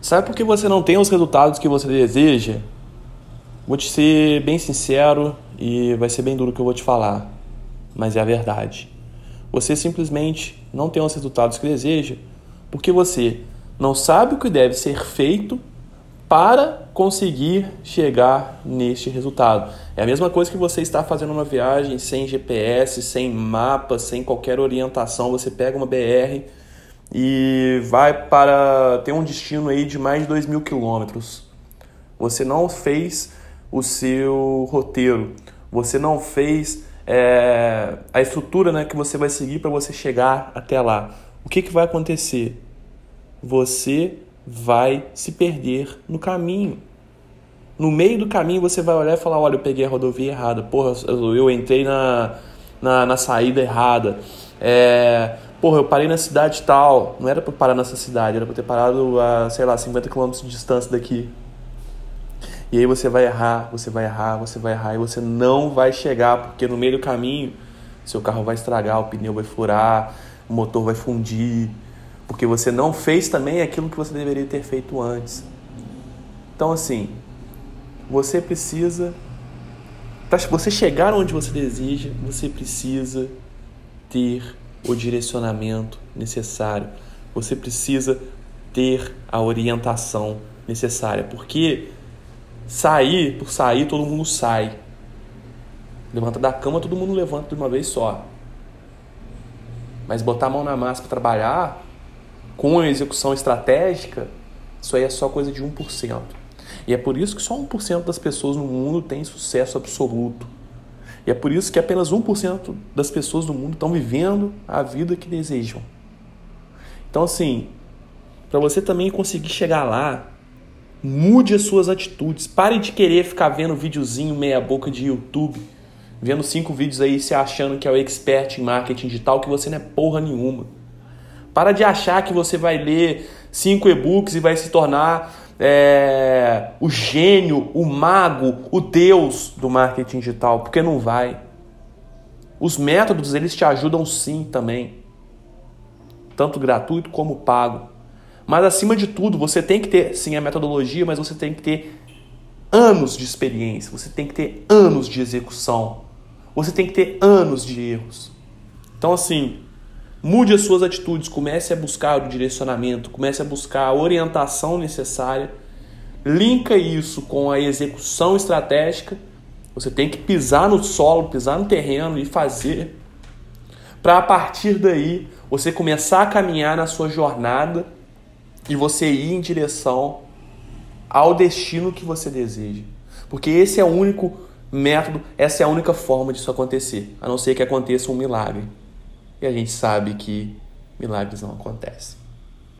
Sabe por que você não tem os resultados que você deseja? Vou te ser bem sincero e vai ser bem duro o que eu vou te falar, mas é a verdade. Você simplesmente não tem os resultados que deseja porque você não sabe o que deve ser feito para conseguir chegar neste resultado. É a mesma coisa que você está fazendo uma viagem sem GPS, sem mapa, sem qualquer orientação. Você pega uma BR e vai para ter um destino aí de mais de 2 mil quilômetros. Você não fez o seu roteiro, você não fez é, a estrutura né, que você vai seguir para você chegar até lá. O que, que vai acontecer? Você vai se perder no caminho. No meio do caminho você vai olhar e falar: olha, eu peguei a rodovia errada, porra, eu entrei na, na, na saída errada. É, porra, eu parei na cidade tal. Não era para parar nessa cidade, era para ter parado a, sei lá, 50 km de distância daqui. E aí você vai errar, você vai errar, você vai errar e você não vai chegar, porque no meio do caminho seu carro vai estragar, o pneu vai furar, o motor vai fundir, porque você não fez também aquilo que você deveria ter feito antes. Então, assim, você precisa. Para você chegar onde você deseja, você precisa ter o direcionamento necessário. Você precisa ter a orientação necessária. Porque sair, por sair, todo mundo sai. Levanta da cama, todo mundo levanta de uma vez só. Mas botar a mão na massa para trabalhar, com a execução estratégica, isso aí é só coisa de 1%. E é por isso que só 1% das pessoas no mundo tem sucesso absoluto. E é por isso que apenas 1% das pessoas no mundo estão vivendo a vida que desejam. Então, assim, para você também conseguir chegar lá, mude as suas atitudes. Pare de querer ficar vendo videozinho meia-boca de YouTube, vendo cinco vídeos aí se achando que é o expert em marketing digital, que você não é porra nenhuma. Para de achar que você vai ler cinco e-books e vai se tornar é, o gênio, o mago, o deus do marketing digital, porque não vai. Os métodos eles te ajudam sim também, tanto gratuito como pago. Mas acima de tudo, você tem que ter sim a metodologia, mas você tem que ter anos de experiência, você tem que ter anos de execução, você tem que ter anos de erros. Então assim, Mude as suas atitudes, comece a buscar o direcionamento, comece a buscar a orientação necessária. Linka isso com a execução estratégica. Você tem que pisar no solo, pisar no terreno e fazer para a partir daí você começar a caminhar na sua jornada e você ir em direção ao destino que você deseja. Porque esse é o único método, essa é a única forma disso acontecer, a não ser que aconteça um milagre. E a gente sabe que milagres não acontecem.